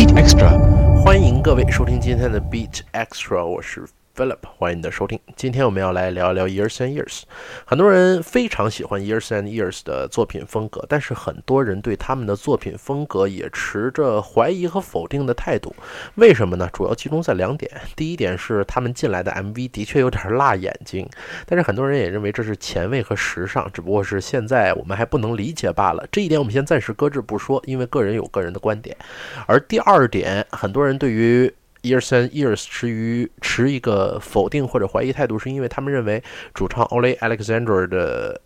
Beat Extra，欢迎各位收听今天的 Beat Extra，我是。Philip，欢迎你的收听。今天我们要来聊一聊 Years and Years。很多人非常喜欢 Years and Years 的作品风格，但是很多人对他们的作品风格也持着怀疑和否定的态度。为什么呢？主要集中在两点。第一点是他们进来的 MV 的确有点辣眼睛，但是很多人也认为这是前卫和时尚，只不过是现在我们还不能理解罢了。这一点我们先暂时搁置不说，因为个人有个人的观点。而第二点，很多人对于 Years and Years 持于持一个否定或者怀疑态度，是因为他们认为主唱 Ole Alexander 的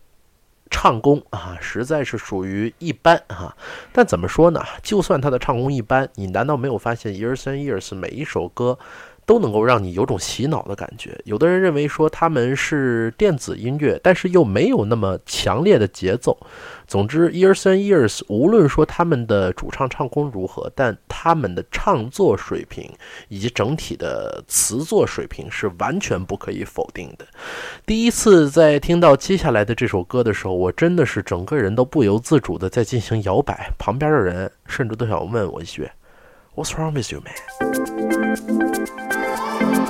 唱功啊实在是属于一般啊。但怎么说呢？就算他的唱功一般，你难道没有发现 Years and Years 每一首歌？都能够让你有种洗脑的感觉。有的人认为说他们是电子音乐，但是又没有那么强烈的节奏。总之，Years and Years 无论说他们的主唱唱功如何，但他们的唱作水平以及整体的词作水平是完全不可以否定的。第一次在听到接下来的这首歌的时候，我真的是整个人都不由自主的在进行摇摆，旁边的人甚至都想问我一句：“What's wrong with you, man？”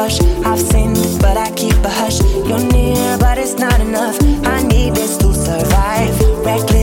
rush. I've sinned, but I keep a hush. You're near, but it's not enough. I need this to survive. Reckless.